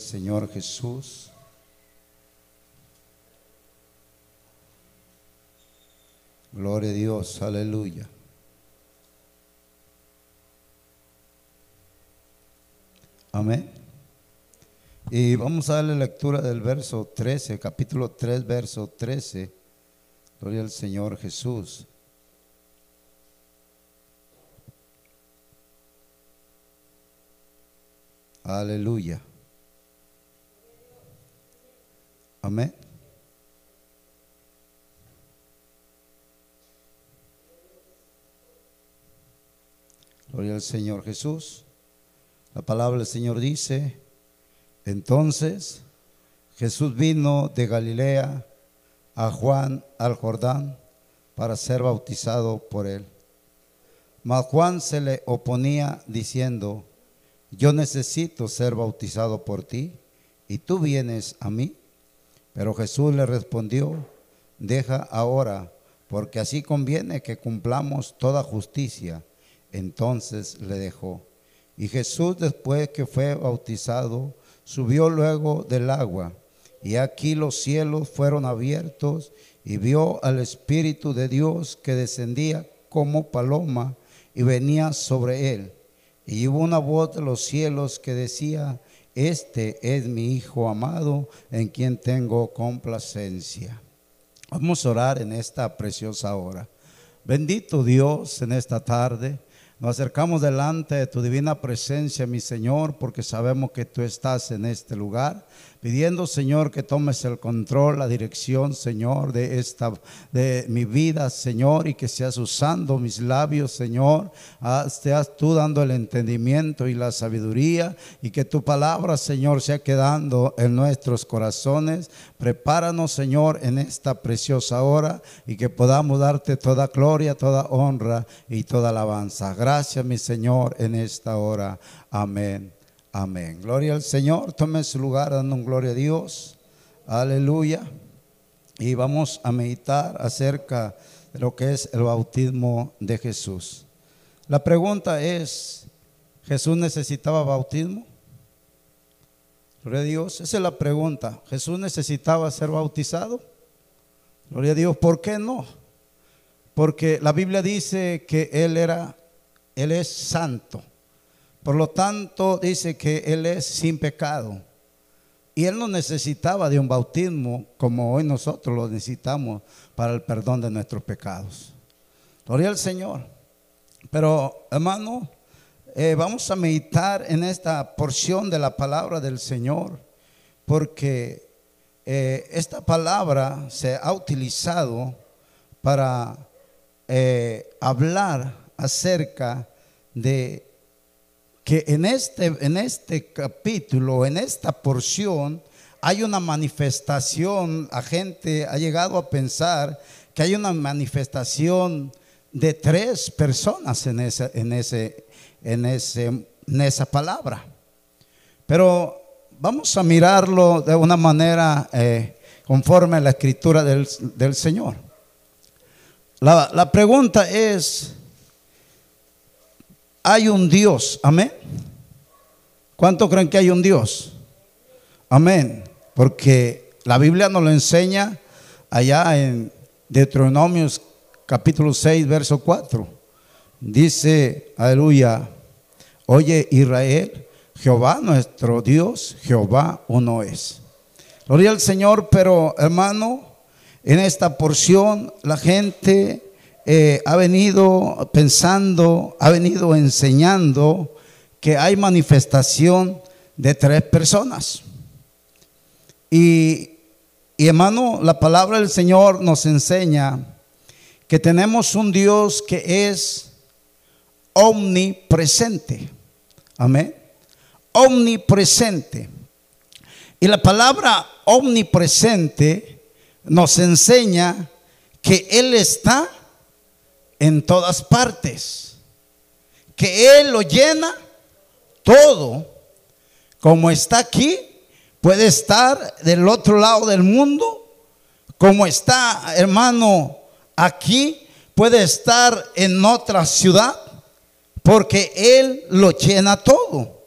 Señor Jesús. Gloria a Dios, aleluya. Amén. Y vamos a darle lectura del verso 13, capítulo 3, verso 13. Gloria al Señor Jesús. Aleluya. Amén. Gloria al Señor Jesús. La palabra del Señor dice, entonces Jesús vino de Galilea a Juan al Jordán para ser bautizado por él. Mas Juan se le oponía diciendo, yo necesito ser bautizado por ti y tú vienes a mí. Pero Jesús le respondió, deja ahora, porque así conviene que cumplamos toda justicia. Entonces le dejó. Y Jesús después que fue bautizado, subió luego del agua. Y aquí los cielos fueron abiertos y vio al Espíritu de Dios que descendía como paloma y venía sobre él. Y hubo una voz de los cielos que decía, este es mi Hijo amado en quien tengo complacencia. Vamos a orar en esta preciosa hora. Bendito Dios en esta tarde. Nos acercamos delante de tu divina presencia, mi Señor, porque sabemos que tú estás en este lugar pidiendo, Señor, que tomes el control, la dirección, Señor, de esta de mi vida, Señor, y que seas usando mis labios, Señor, seas tú dando el entendimiento y la sabiduría y que tu palabra, Señor, sea quedando en nuestros corazones. Prepáranos, Señor, en esta preciosa hora y que podamos darte toda gloria, toda honra y toda alabanza. Gracias, mi Señor, en esta hora. Amén. Amén. Gloria al Señor. Tome su lugar dando un gloria a Dios. Aleluya. Y vamos a meditar acerca de lo que es el bautismo de Jesús. La pregunta es, ¿Jesús necesitaba bautismo? Gloria a Dios. Esa es la pregunta. ¿Jesús necesitaba ser bautizado? Gloria a Dios. ¿Por qué no? Porque la Biblia dice que Él era, Él es santo. Por lo tanto, dice que Él es sin pecado. Y Él no necesitaba de un bautismo como hoy nosotros lo necesitamos para el perdón de nuestros pecados. Gloria al Señor. Pero, hermano, eh, vamos a meditar en esta porción de la palabra del Señor, porque eh, esta palabra se ha utilizado para eh, hablar acerca de que en este, en este capítulo, en esta porción, hay una manifestación, la gente ha llegado a pensar que hay una manifestación de tres personas en, ese, en, ese, en, ese, en esa palabra. Pero vamos a mirarlo de una manera eh, conforme a la escritura del, del Señor. La, la pregunta es, hay un Dios. Amén. ¿Cuánto creen que hay un Dios? Amén. Porque la Biblia nos lo enseña allá en Deuteronomios capítulo 6, verso 4. Dice, aleluya, oye Israel, Jehová nuestro Dios, Jehová uno es. Gloria al Señor, pero hermano, en esta porción la gente eh, ha venido pensando, ha venido enseñando que hay manifestación de tres personas. Y, y hermano, la palabra del Señor nos enseña que tenemos un Dios que es omnipresente. Amén. Omnipresente. Y la palabra omnipresente nos enseña que Él está en todas partes. Que Él lo llena todo. Como está aquí, puede estar del otro lado del mundo. Como está, hermano, aquí, puede estar en otra ciudad. Porque Él lo llena todo.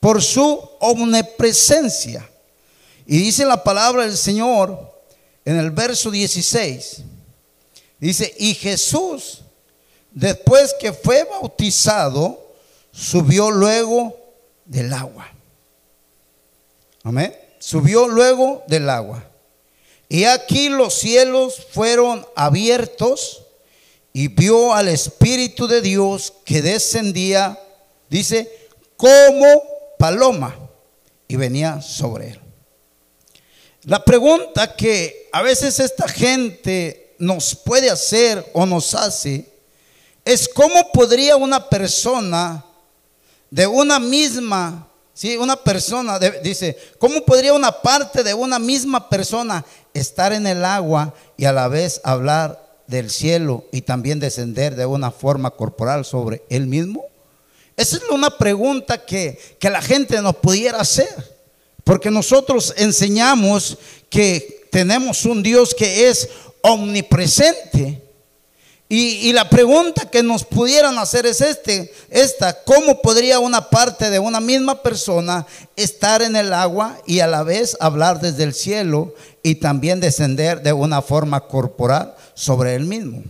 por su omnipresencia. Y dice la palabra del Señor en el verso 16. Dice, y Jesús, después que fue bautizado, subió luego del agua. Amén. Subió luego del agua. Y aquí los cielos fueron abiertos y vio al Espíritu de Dios que descendía, dice, como paloma y venía sobre él. La pregunta que a veces esta gente nos puede hacer o nos hace es cómo podría una persona de una misma, sí, una persona, dice, ¿cómo podría una parte de una misma persona estar en el agua y a la vez hablar del cielo y también descender de una forma corporal sobre él mismo? Esa es una pregunta que, que la gente nos pudiera hacer. Porque nosotros enseñamos que tenemos un Dios que es omnipresente. Y, la pregunta que nos pudieran hacer es este, esta, ¿cómo podría una parte de una misma persona estar en el agua y a la vez hablar desde el cielo y también descender de una forma corporal sobre él mismo?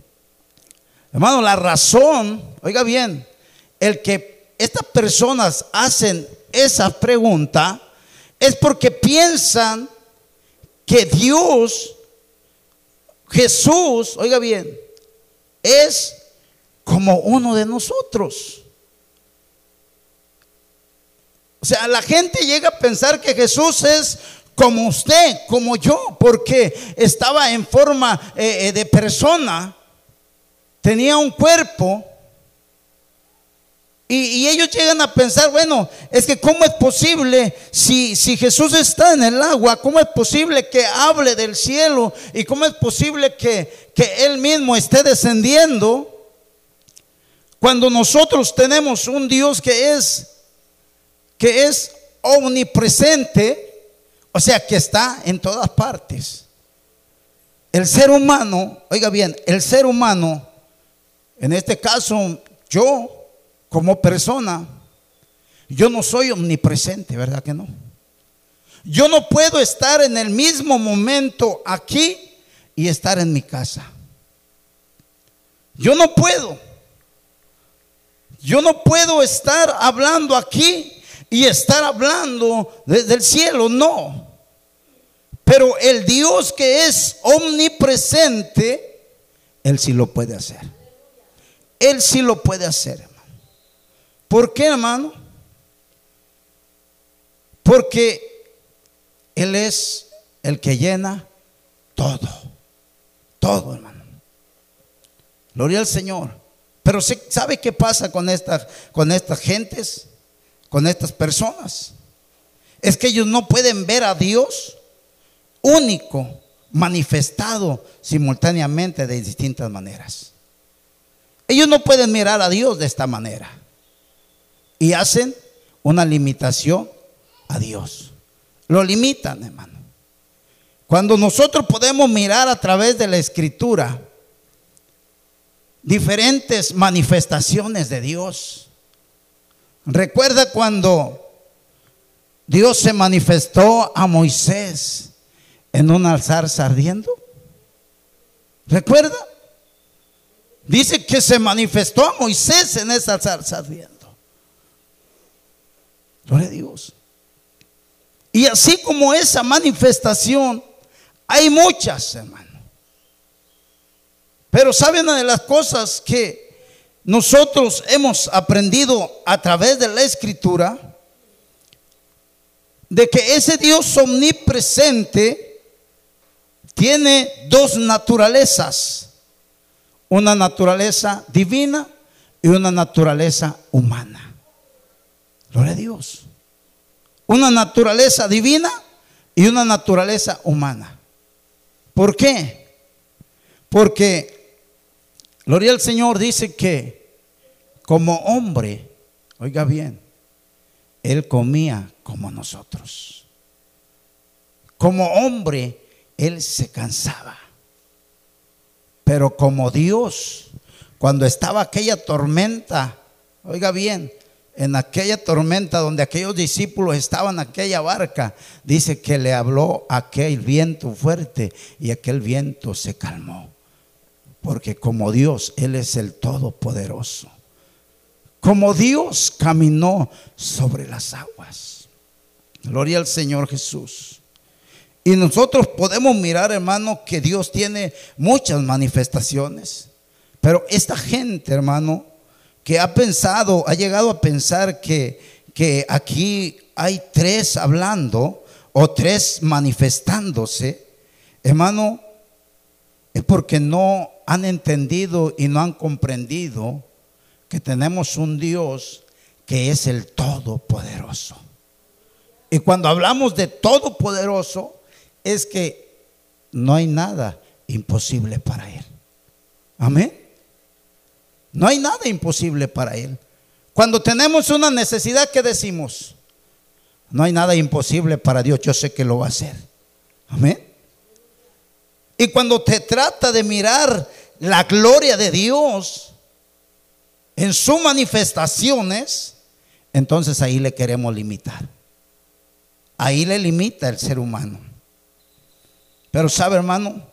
Hermano, la razón, oiga bien, el que estas personas hacen esa pregunta es porque piensan que Dios, Jesús, oiga bien, es como uno de nosotros. O sea, la gente llega a pensar que Jesús es como usted, como yo, porque estaba en forma eh, eh, de persona, tenía un cuerpo, y, ellos llegan a pensar, bueno, es que cómo es posible, si, si Jesús está en el agua, cómo es posible que hable del cielo y cómo es posible que, que Él mismo esté descendiendo cuando nosotros tenemos un Dios que es, que es omnipresente, o sea, que está en todas partes. El ser humano, oiga bien, el ser humano, en este caso yo, como persona, yo no soy omnipresente, ¿verdad que no? Yo no puedo estar en el mismo momento aquí y estar en mi casa. Yo no puedo. Yo no puedo estar hablando aquí y estar hablando desde el cielo, no. Pero el Dios que es omnipresente, Él sí lo puede hacer. Él sí lo puede hacer. ¿Por qué, hermano? Porque Él es el que llena todo. Todo, hermano. Gloria al Señor. Pero ¿sabe qué pasa con con estas gentes? Con estas personas. Es que ellos no pueden ver a Dios único, manifestado simultáneamente de distintas maneras. Ellos no pueden mirar a Dios de esta manera y hacen una limitación a Dios. Lo limitan, hermano. Cuando nosotros podemos mirar a través de la escritura diferentes manifestaciones de Dios. Recuerda cuando Dios se manifestó a Moisés en un alzar ardiendo. ¿Recuerda? Dice que se manifestó a Moisés en ese alzar ardiendo. Gloria a Dios. Y así como esa manifestación, hay muchas, hermano. Pero ¿saben una de las cosas que nosotros hemos aprendido a través de la escritura? De que ese Dios omnipresente tiene dos naturalezas. Una naturaleza divina y una naturaleza humana. Gloria a Dios. Una naturaleza divina y una naturaleza humana. ¿Por qué? Porque, gloria al Señor dice que como hombre, oiga bien, Él comía como nosotros. Como hombre, Él se cansaba. Pero como Dios, cuando estaba aquella tormenta, oiga bien, en aquella tormenta donde aquellos discípulos estaban en aquella barca, dice que le habló aquel viento fuerte y aquel viento se calmó. Porque como Dios, Él es el Todopoderoso. Como Dios caminó sobre las aguas. Gloria al Señor Jesús. Y nosotros podemos mirar, hermano, que Dios tiene muchas manifestaciones. Pero esta gente, hermano, que ha pensado, ha llegado a pensar que, que aquí hay tres hablando o tres manifestándose, hermano, es porque no han entendido y no han comprendido que tenemos un Dios que es el Todopoderoso. Y cuando hablamos de Todopoderoso, es que no hay nada imposible para Él. Amén. No hay nada imposible para Él. Cuando tenemos una necesidad, ¿qué decimos? No hay nada imposible para Dios, yo sé que lo va a hacer. Amén. Y cuando te trata de mirar la gloria de Dios en sus manifestaciones, entonces ahí le queremos limitar. Ahí le limita el ser humano. Pero sabe, hermano,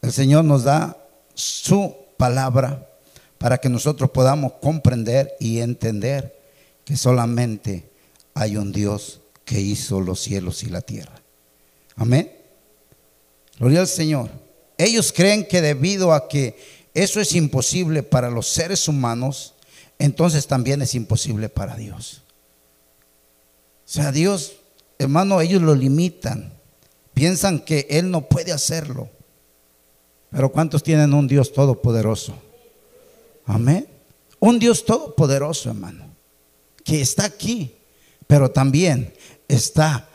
el Señor nos da su palabra para que nosotros podamos comprender y entender que solamente hay un Dios que hizo los cielos y la tierra. Amén. Gloria al Señor. Ellos creen que debido a que eso es imposible para los seres humanos, entonces también es imposible para Dios. O sea, Dios, hermano, ellos lo limitan. Piensan que Él no puede hacerlo. Pero ¿cuántos tienen un Dios todopoderoso? Amén. Un Dios todopoderoso, hermano, que está aquí, pero también está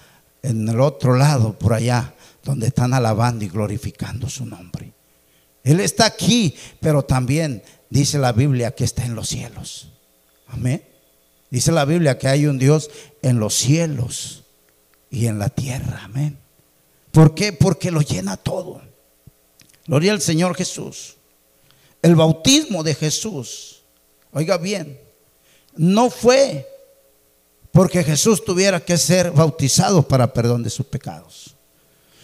en el otro lado, por allá, donde están alabando y glorificando su nombre. Él está aquí, pero también dice la Biblia que está en los cielos. Amén. Dice la Biblia que hay un Dios en los cielos y en la tierra. Amén. ¿Por qué? Porque lo llena todo. Gloria al Señor Jesús. El bautismo de Jesús, oiga bien, no fue porque Jesús tuviera que ser bautizado para perdón de sus pecados,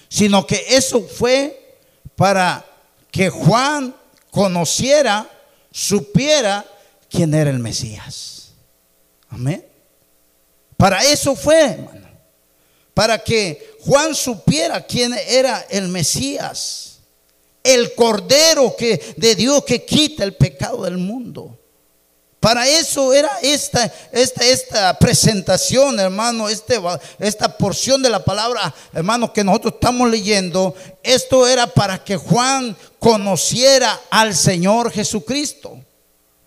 sino que eso fue para que Juan conociera, supiera quién era el Mesías. Amén. Para eso fue, hermano. Para que Juan supiera quién era el Mesías el Cordero que, de Dios que quita el pecado del mundo. Para eso era esta, esta, esta presentación, hermano, este, esta porción de la palabra, hermano, que nosotros estamos leyendo. Esto era para que Juan conociera al Señor Jesucristo.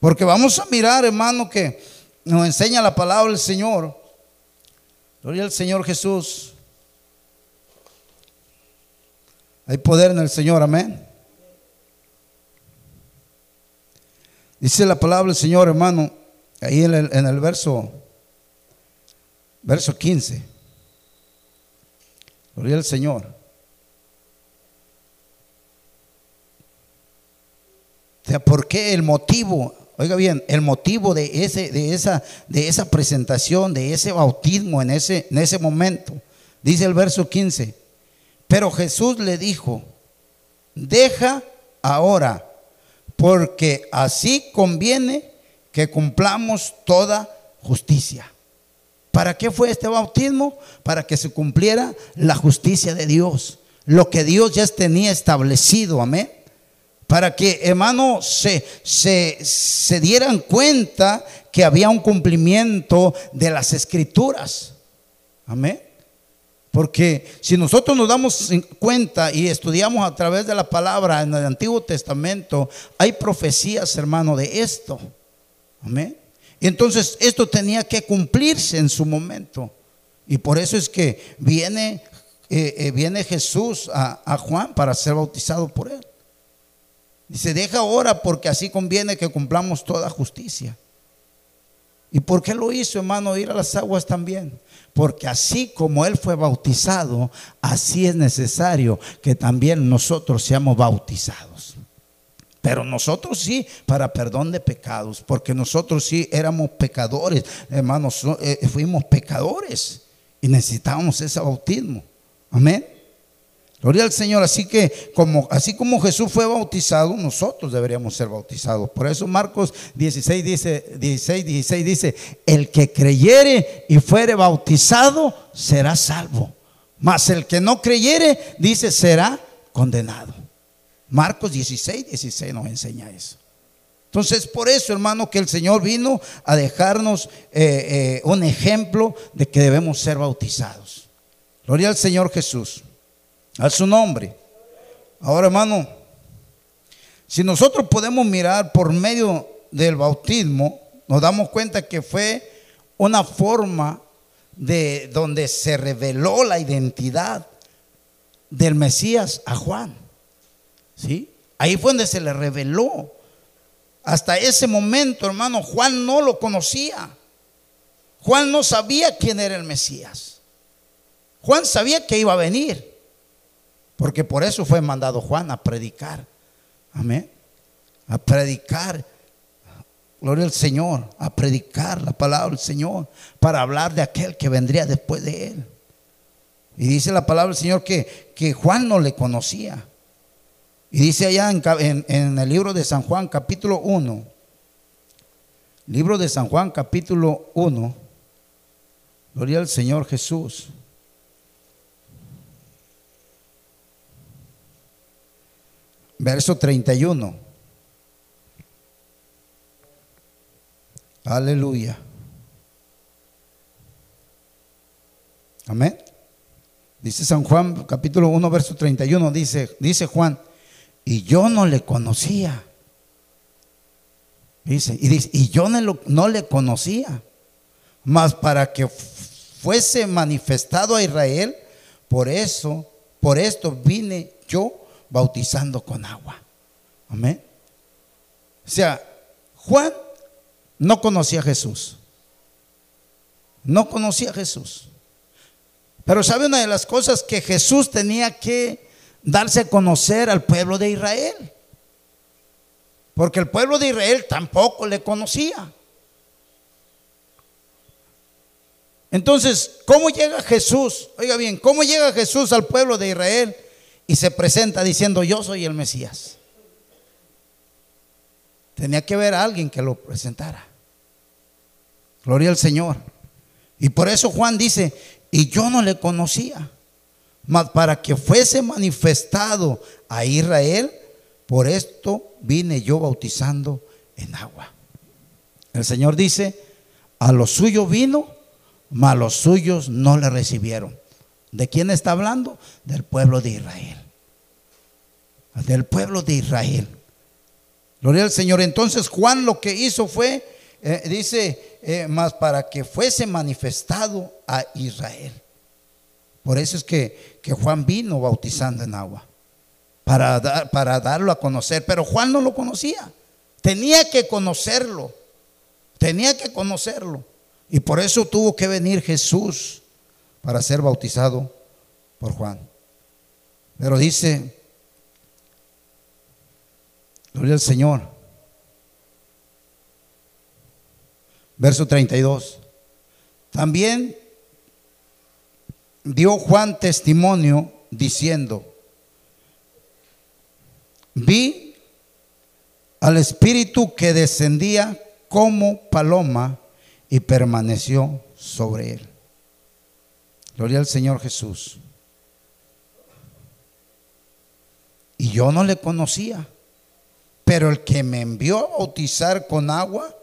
Porque vamos a mirar, hermano, que nos enseña la palabra del Señor. Gloria al Señor Jesús. Hay poder en el Señor, amén. Dice la palabra del Señor, hermano, ahí en el, verso, verso 15. Gloria al Señor. O sea, ¿por qué el motivo? Oiga bien, el motivo de, ese, de, esa, de esa presentación, de ese bautismo en ese, en ese momento. Dice el verso 15. Pero Jesús le dijo, deja ahora, porque así conviene que cumplamos toda justicia. ¿Para qué fue este bautismo? Para que se cumpliera la justicia de Dios, lo que Dios ya tenía establecido, amén. Para que, hermano, se, se, se dieran cuenta que había un cumplimiento de las escrituras. Amén. Porque si nosotros nos damos cuenta y estudiamos a través de la palabra en el Antiguo Testamento, hay profecías, hermano, de esto. Amén. Y entonces esto tenía que cumplirse en su momento. Y por eso es que viene, eh, eh, viene Jesús a, a Juan para ser bautizado por él. Dice, deja ahora porque así conviene que cumplamos toda justicia. ¿Y por qué lo hizo, hermano, ir a las aguas también? Porque así como Él fue bautizado, así es necesario que también nosotros seamos bautizados. Pero nosotros sí, para perdón de pecados, porque nosotros sí éramos pecadores, hermanos, eh, fuimos pecadores y necesitábamos ese bautismo. Amén. Gloria al Señor. Así que como, así como Jesús fue bautizado, nosotros deberíamos ser bautizados. Por eso Marcos 16 dice, 16, 16 dice, el que creyere y fuere bautizado será salvo. Mas el que no creyere, dice, será condenado. Marcos 16, 16 nos enseña eso. Entonces, por eso, hermano, que el Señor vino a dejarnos eh, eh, un ejemplo de que debemos ser bautizados. Gloria al Señor Jesús a su nombre. Ahora, hermano, si nosotros podemos mirar por medio del bautismo, nos damos cuenta que fue una forma de donde se reveló la identidad del Mesías a Juan. ¿Sí? Ahí fue donde se le reveló. Hasta ese momento, hermano, Juan no lo conocía. Juan no sabía quién era el Mesías. Juan sabía que iba a venir. Porque por eso fue mandado Juan a predicar. Amén. A predicar. Gloria al Señor. A predicar la palabra del Señor. Para hablar de aquel que vendría después de él. Y dice la palabra del Señor que, que Juan no le conocía. Y dice allá en, en, el libro de San Juan capítulo 1. Libro de San Juan capítulo 1. Gloria al Señor Jesús. Verso 31. Aleluya. Amén. Dice San Juan capítulo 1 verso 31 dice dice Juan, y yo no le conocía. Dice, y dice, y yo no, no le conocía, mas para que fuese manifestado a Israel, por eso, por esto vine yo bautizando con agua. Amén. O sea, Juan no conocía a Jesús. No conocía a Jesús. Pero sabe una de las cosas que Jesús tenía que darse a conocer al pueblo de Israel. Porque el pueblo de Israel tampoco le conocía. Entonces, ¿cómo llega Jesús? Oiga bien, ¿cómo llega Jesús al pueblo de Israel? Y se presenta diciendo yo soy el Mesías. Tenía que ver a alguien que lo presentara. Gloria al Señor. Y por eso Juan dice, y yo no le conocía, mas para que fuese manifestado a Israel, por esto vine yo bautizando en agua. El Señor dice, a los suyos vino, mas los suyos no le recibieron. ¿De quién está hablando? Del pueblo de Israel. Del pueblo de Israel. Gloria al Señor. Entonces Juan lo que hizo fue, eh, dice, eh, más para que fuese manifestado a Israel. Por eso es que, que Juan vino bautizando en agua, para, para darlo a conocer. Pero Juan no lo conocía. Tenía que conocerlo. Tenía que conocerlo. Y por eso tuvo que venir Jesús para ser bautizado por Juan. Pero dice, gloria al Señor, verso 32, también dio Juan testimonio diciendo, vi al Espíritu que descendía como paloma y permaneció sobre él. Gloria al Señor Jesús. Y yo no le conocía. Pero el que me envió a bautizar con agua,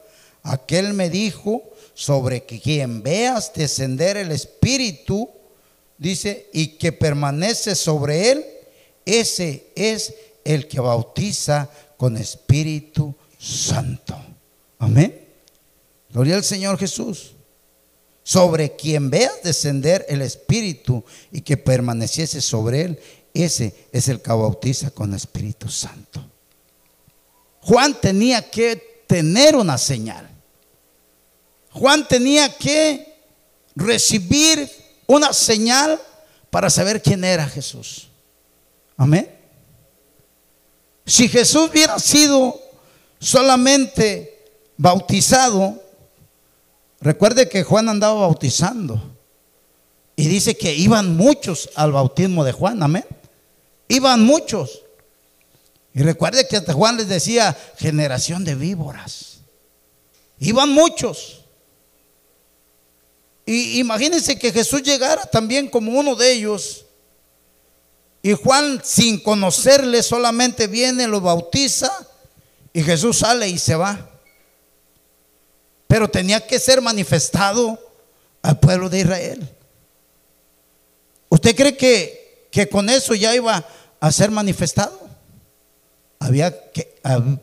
aquel me dijo, sobre quien veas descender el Espíritu, dice, y que permanece sobre él, ese es el que bautiza con Espíritu Santo. Amén. Gloria al Señor Jesús sobre quien veas descender el Espíritu y que permaneciese sobre él, ese es el que bautiza con Espíritu Santo. Juan tenía que tener una señal. Juan tenía que recibir una señal para saber quién era Jesús. Amén. Si Jesús hubiera sido solamente bautizado, recuerde que Juan andaba bautizando. Y dice que iban muchos al bautismo de Juan, amén. Iban muchos. Y recuerde que hasta Juan les decía, generación de víboras. Iban muchos. Y imagínense que Jesús llegara también como uno de ellos. Y Juan, sin conocerle, solamente viene, lo bautiza y Jesús sale y se va. Pero tenía que ser manifestado al pueblo de Israel. ¿Usted cree que, que con eso ya iba a ser manifestado? Había que,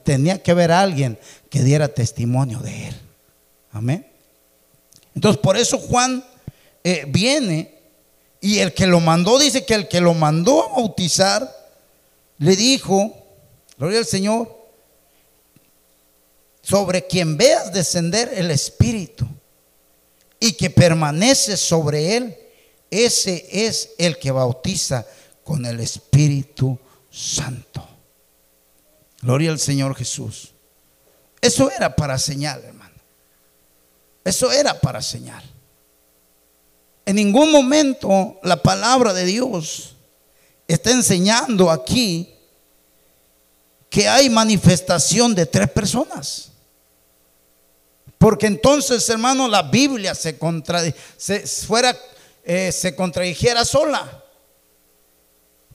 tenía que haber alguien que diera testimonio de él. Amén. Entonces, por eso Juan eh, viene y el que lo mandó, dice que el que lo mandó a bautizar, le dijo, gloria al Señor, sobre quien veas descender el Espíritu y que permanece sobre él, ese es el que bautiza con el Espíritu Santo. Gloria al Señor Jesús. Eso era para señal, hermano. Eso era para señal. En ningún momento la palabra de Dios está enseñando aquí que hay manifestación de tres personas. Porque entonces, hermano, la Biblia se, se fuera, eh, se contradijera sola.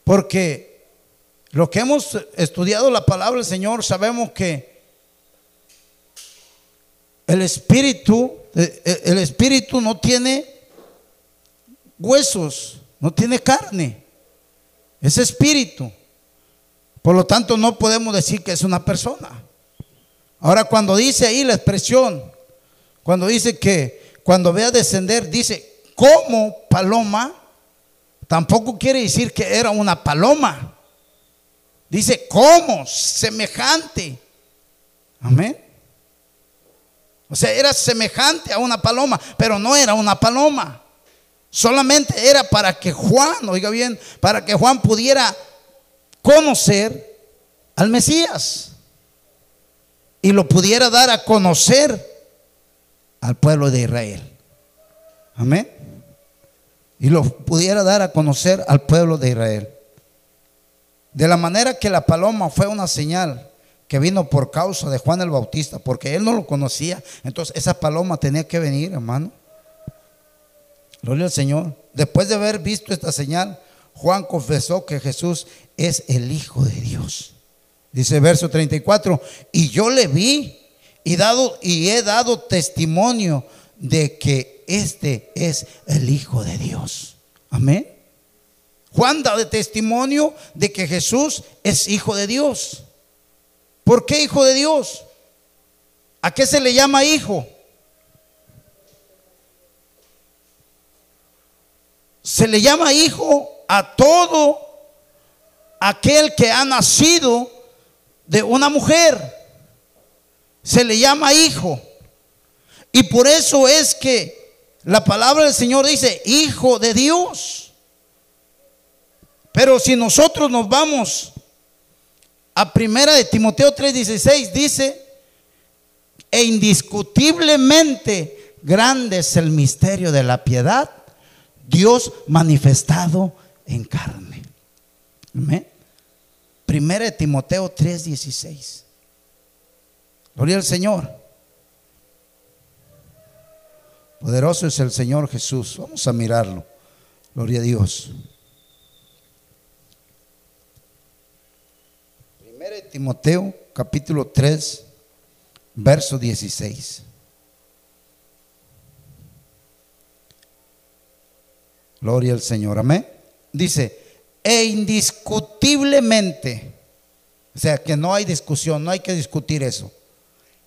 Porque lo que hemos estudiado la palabra del Señor, sabemos que el Espíritu eh, eh, el espíritu no tiene huesos, no tiene carne. Es espíritu. Por lo tanto, no podemos decir que es una persona. Ahora, cuando dice ahí la expresión, cuando dice que cuando vea descender, dice como paloma, tampoco quiere decir que era una paloma. Dice como, semejante. Amén. O sea, era semejante a una paloma, pero no era una paloma. Solamente era para que Juan, oiga bien, para que Juan pudiera conocer al Mesías y lo pudiera dar a conocer al pueblo de Israel. Amén. Y lo pudiera dar a conocer al pueblo de Israel. De la manera que la paloma fue una señal que vino por causa de Juan el Bautista, porque él no lo conocía. Entonces esa paloma tenía que venir, hermano. Gloria al Señor. Después de haber visto esta señal, Juan confesó que Jesús es el Hijo de Dios. Dice verso 34, y yo le vi y, dado, y he dado testimonio de que este es el Hijo de Dios. Amén. Juan da testimonio de que Jesús es Hijo de Dios. ¿Por qué hijo de Dios? ¿A qué se le llama hijo? Se le llama hijo a todo aquel que ha nacido de una mujer. Se le llama hijo. Y por eso es que la palabra del Señor dice, hijo de Dios. Pero si nosotros nos vamos a primera de Timoteo 3:16 dice, e indiscutiblemente grande es el misterio de la piedad, Dios manifestado en carne. Amén. Primera de Timoteo 3:16. Gloria al Señor. Poderoso es el Señor Jesús. Vamos a mirarlo. Gloria a Dios. Timoteo capítulo 3, verso 16. Gloria al Señor, amén. Dice, e indiscutiblemente, o sea que no hay discusión, no hay que discutir eso.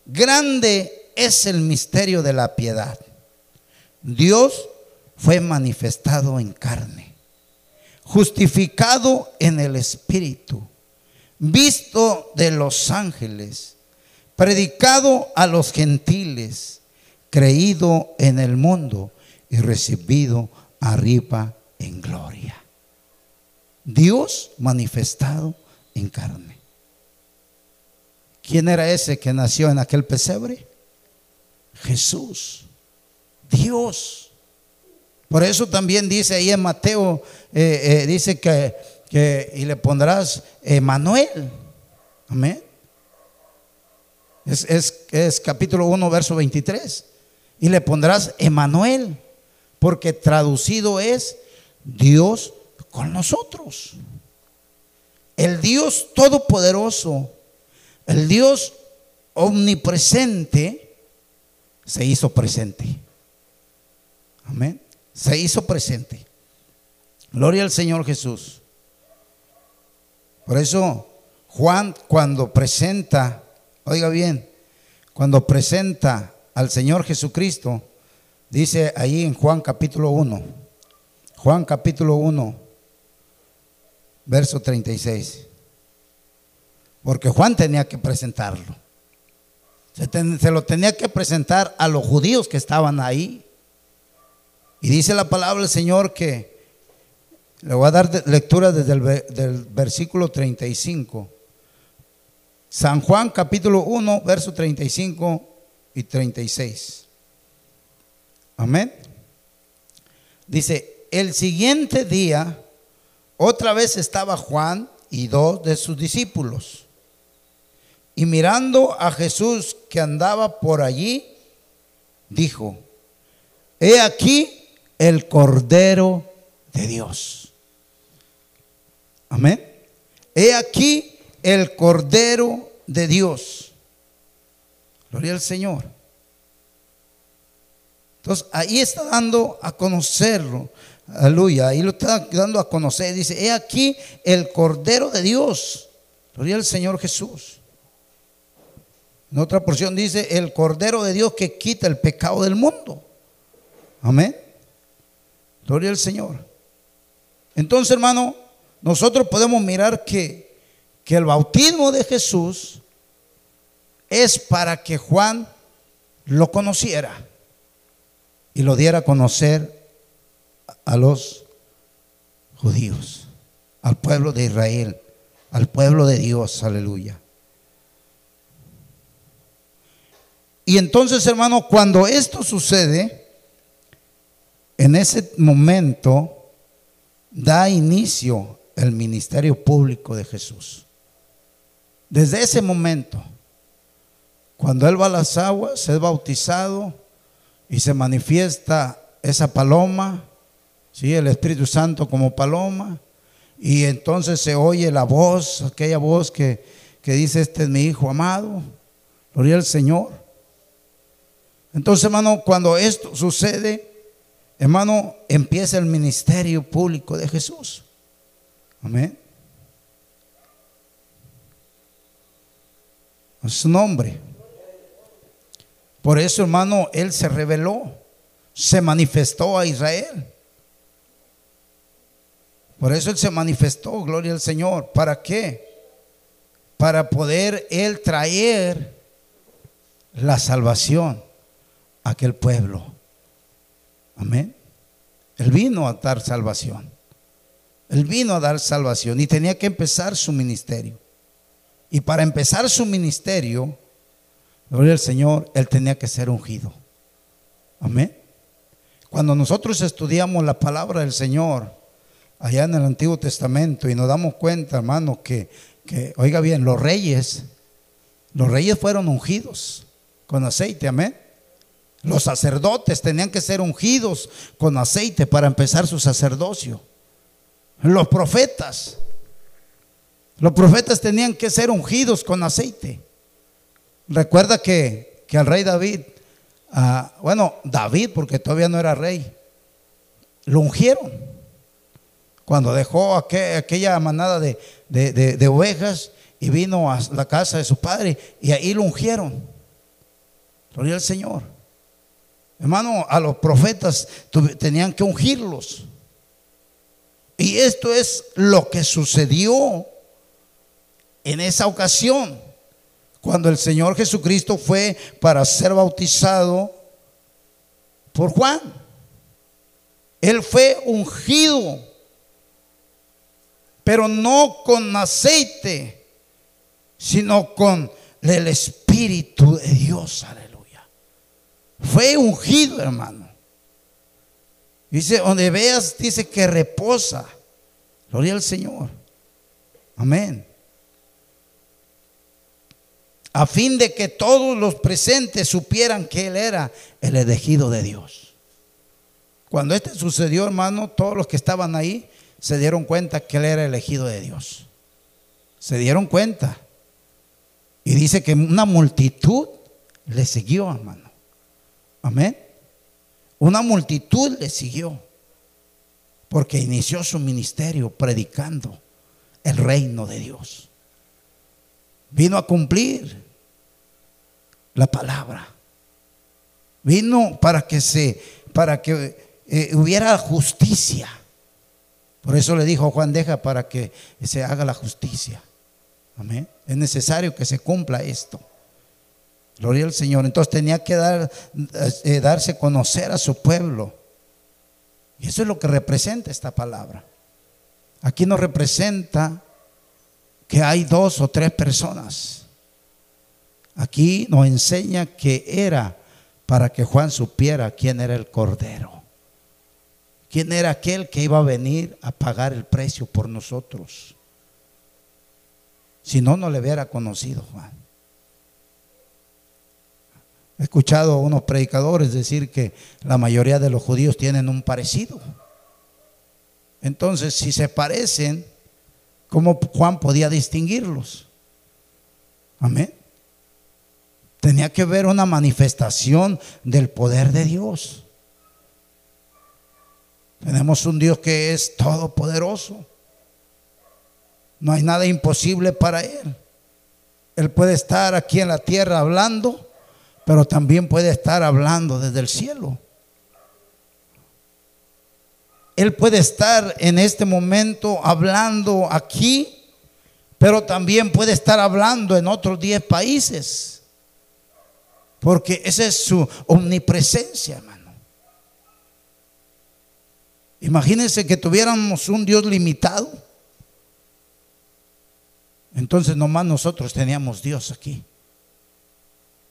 Grande es el misterio de la piedad. Dios fue manifestado en carne, justificado en el Espíritu visto de los ángeles, predicado a los gentiles, creído en el mundo y recibido arriba en gloria. Dios manifestado en carne. ¿Quién era ese que nació en aquel pesebre? Jesús, Dios. Por eso también dice ahí en Mateo, eh, eh, dice que, que, y le pondrás Emanuel. Amén. Es, es, es capítulo 1, verso 23. Y le pondrás Emanuel, porque traducido es Dios con nosotros. El Dios todopoderoso, el Dios omnipresente, se hizo presente. Amén. Se hizo presente. Gloria al Señor Jesús. Por eso Juan cuando presenta, oiga bien, cuando presenta al Señor Jesucristo, dice ahí en Juan capítulo 1, Juan capítulo 1, verso 36. Porque Juan tenía que presentarlo. Se, lo tenía que presentar a los judíos que estaban ahí. Y dice la palabra del Señor que, le voy a dar lectura desde el del versículo 35. San Juan capítulo 1, verso 35 y 36. Amén. Dice, el siguiente día, otra vez estaba Juan y dos de sus discípulos. Y mirando a Jesús que andaba por allí, dijo, he aquí el Cordero de Dios. Amén. He aquí el Cordero de Dios. Gloria al Señor. Entonces ahí está dando a conocerlo. Aleluya. Ahí lo está dando a conocer. Dice, he aquí el Cordero de Dios. Gloria al Señor Jesús. En otra porción dice, el Cordero de Dios que quita el pecado del mundo. Amén. Gloria al Señor. Entonces, hermano, nosotros podemos mirar que, que el bautismo de Jesús es para que Juan lo conociera y lo diera a conocer a los judíos, al pueblo de Israel, al pueblo de Dios, aleluya. Y entonces, hermano, cuando esto sucede, en ese momento da inicio el ministerio público de Jesús. Desde ese momento, cuando Él va a las aguas, es bautizado y se manifiesta esa paloma, ¿sí? el Espíritu Santo como paloma, y entonces se oye la voz, aquella voz que, que dice, este es mi Hijo amado, gloria al Señor. Entonces, hermano, cuando esto sucede, hermano, empieza el ministerio público de Jesús. Amén. Su nombre. Por eso, hermano, Él se reveló, se manifestó a Israel. Por eso Él se manifestó, gloria al Señor. ¿Para qué? Para poder Él traer la salvación a aquel pueblo. Amén. Él vino a dar salvación. Él vino a dar salvación y tenía que empezar su ministerio. Y para empezar su ministerio, Gloria al Señor, Él tenía que ser ungido. Amén. Cuando nosotros estudiamos la palabra del Señor allá en el Antiguo Testamento y nos damos cuenta, hermano, que, que oiga bien, los reyes, los reyes fueron ungidos con aceite, amén. Los sacerdotes tenían que ser ungidos con aceite para empezar su sacerdocio. Los profetas, los profetas tenían que ser ungidos con aceite. Recuerda que, que al rey David, ah, bueno, David, porque todavía no era rey, lo ungieron. Cuando dejó aquella manada de, ovejas y vino a la casa de su padre y ahí lo ungieron. Gloria al Señor. Hermano, a los profetas tenían que ungirlos. Y esto es lo que sucedió en esa ocasión cuando el Señor Jesucristo fue para ser bautizado por Juan. Él fue ungido, pero no con aceite, sino con el Espíritu de Dios, aleluya. Fue ungido, hermano. Dice, donde veas, dice que reposa. Gloria al Señor. Amén. A fin de que todos los presentes supieran que Él era el elegido de Dios. Cuando esto sucedió, hermano, todos los que estaban ahí se dieron cuenta que Él era elegido de Dios. Se dieron cuenta. Y dice que una multitud le siguió, hermano. Amén. Una multitud le siguió. Porque inició su ministerio predicando el reino de Dios. Vino a cumplir la palabra. Vino para que se para que eh, hubiera justicia. Por eso le dijo Juan, deja para que se haga la justicia. Amén. Es necesario que se cumpla esto. Gloria al Señor. Entonces tenía que dar, eh, darse a conocer a su pueblo. Y eso es lo que representa esta palabra. Aquí nos representa que hay dos o tres personas. Aquí nos enseña que era para que Juan supiera quién era el Cordero. Quién era aquel que iba a venir a pagar el precio por nosotros. Si no, no le hubiera conocido Juan. He escuchado a unos predicadores decir que la mayoría de los judíos tienen un parecido. Entonces, si se parecen, ¿cómo Juan podía distinguirlos? Amén. Tenía que ver una manifestación del poder de Dios. Tenemos un Dios que es todopoderoso. No hay nada imposible para Él. Él puede estar aquí en la tierra hablando, pero también puede estar hablando desde el cielo. Él puede estar en este momento hablando aquí, pero también puede estar hablando en otros 10 países. Porque esa es su omnipresencia, hermano. Imagínense que tuviéramos un Dios limitado. Entonces nomás nosotros teníamos Dios aquí.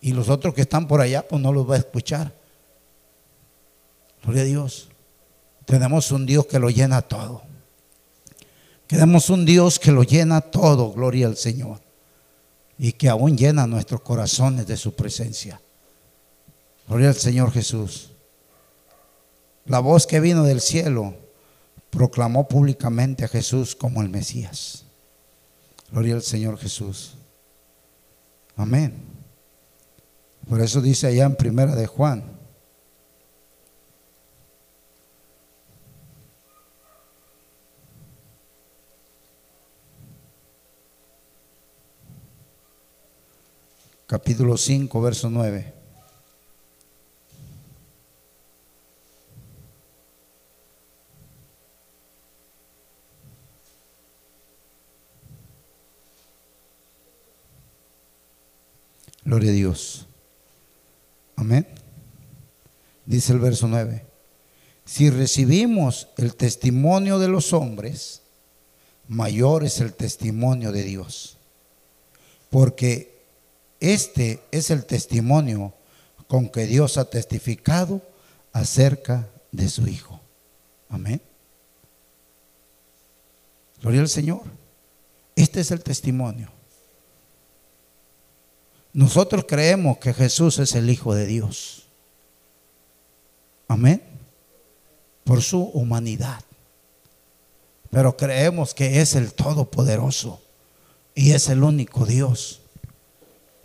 Y los otros que están por allá, pues no los va a escuchar. Gloria a Dios. Tenemos un Dios que lo llena todo. Tenemos un Dios que lo llena todo, gloria al Señor. Y que aún llena nuestros corazones de su presencia. Gloria al Señor Jesús. La voz que vino del cielo proclamó públicamente a Jesús como el Mesías. Gloria al Señor Jesús. Amén. Por eso dice allá en primera de Juan. Capítulo 5, verso 9. Gloria a Dios. Amén. Dice el verso 9. Si recibimos el testimonio de los hombres, mayor es el testimonio de Dios. Porque este es el testimonio con que Dios ha testificado acerca de su Hijo. Amén. Gloria al Señor. Este es el testimonio. Nosotros creemos que Jesús es el Hijo de Dios. Amén. Por su humanidad. Pero creemos que es el Todopoderoso y es el único Dios.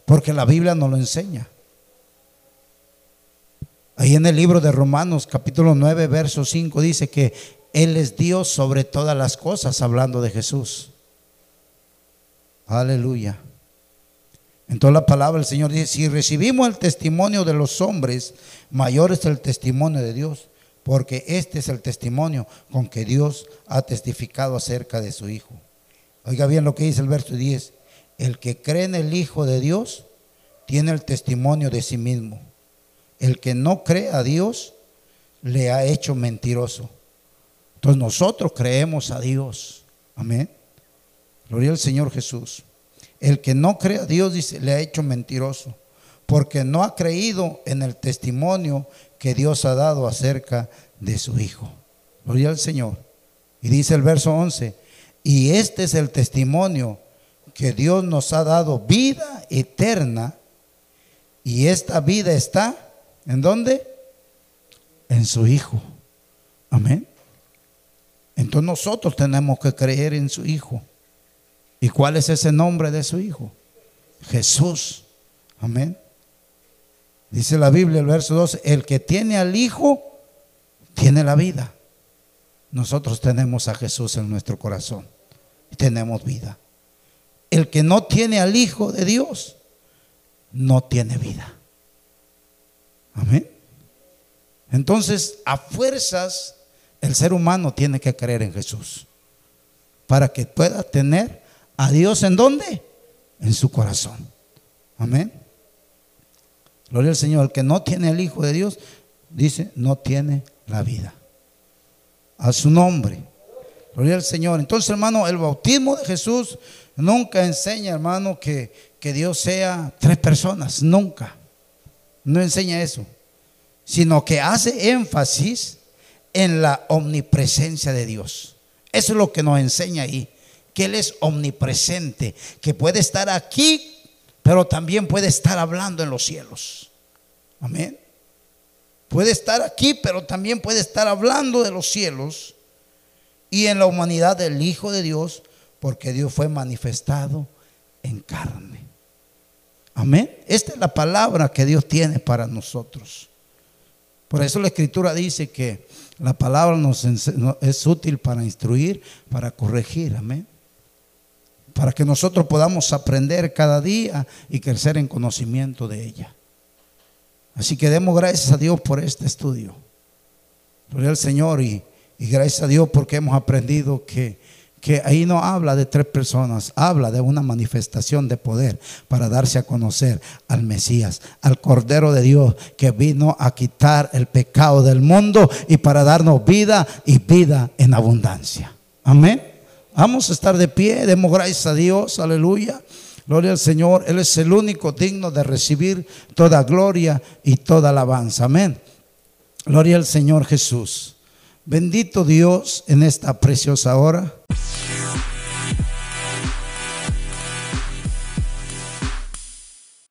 Porque la Biblia nos lo enseña. Ahí en el libro de Romanos capítulo 9, verso 5 dice que Él es Dios sobre todas las cosas, hablando de Jesús. Aleluya. En toda la palabra el Señor dice, si recibimos el testimonio de los hombres, mayor es el testimonio de Dios, porque este es el testimonio con que Dios ha testificado acerca de su Hijo. Oiga bien lo que dice el verso 10, el que cree en el Hijo de Dios tiene el testimonio de sí mismo. El que no cree a Dios le ha hecho mentiroso. Entonces nosotros creemos a Dios. Amén. Gloria al Señor Jesús. El que no cree a Dios, dice, le ha hecho mentiroso, porque no ha creído en el testimonio que Dios ha dado acerca de su Hijo. Gloria al Señor. Y dice el verso 11, y este es el testimonio que Dios nos ha dado vida eterna, y esta vida está, ¿en dónde? En su Hijo. Amén. Entonces nosotros tenemos que creer en su Hijo. ¿Y cuál es ese nombre de su Hijo? Jesús. Amén. Dice la Biblia, el verso 12, el que tiene al Hijo, tiene la vida. Nosotros tenemos a Jesús en nuestro corazón y tenemos vida. El que no tiene al Hijo de Dios, no tiene vida. Amén. Entonces, a fuerzas, el ser humano tiene que creer en Jesús para que pueda tener a Dios en dónde? En su corazón. Amén. Gloria al Señor. El que no tiene el Hijo de Dios, dice, no tiene la vida. A su nombre. Gloria al Señor. Entonces, hermano, el bautismo de Jesús nunca enseña, hermano, que, que Dios sea tres personas. Nunca. No enseña eso. Sino que hace énfasis en la omnipresencia de Dios. Eso es lo que nos enseña ahí que Él es omnipresente, que puede estar aquí, pero también puede estar hablando en los cielos. Amén. Puede estar aquí, pero también puede estar hablando de los cielos y en la humanidad del Hijo de Dios, porque Dios fue manifestado en carne. Amén. Esta es la palabra que Dios tiene para nosotros. Por eso la escritura dice que la palabra nos es útil para instruir, para corregir. Amén para que nosotros podamos aprender cada día y crecer en conocimiento de ella. Así que demos gracias a Dios por este estudio. Gloria al Señor y, gracias a Dios porque hemos aprendido que, que ahí no habla de tres personas, habla de una manifestación de poder para darse a conocer al Mesías, al Cordero de Dios que vino a quitar el pecado del mundo y para darnos vida y vida en abundancia. Amén. Vamos a estar de pie, demos gracias a Dios, aleluya. Gloria al Señor, Él es el único digno de recibir toda gloria y toda alabanza. Amén. Gloria al Señor Jesús. Bendito Dios en esta preciosa hora.